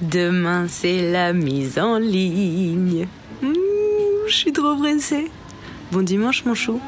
Demain, c'est la mise en ligne. Je suis trop pressée. Bon dimanche, mon chou.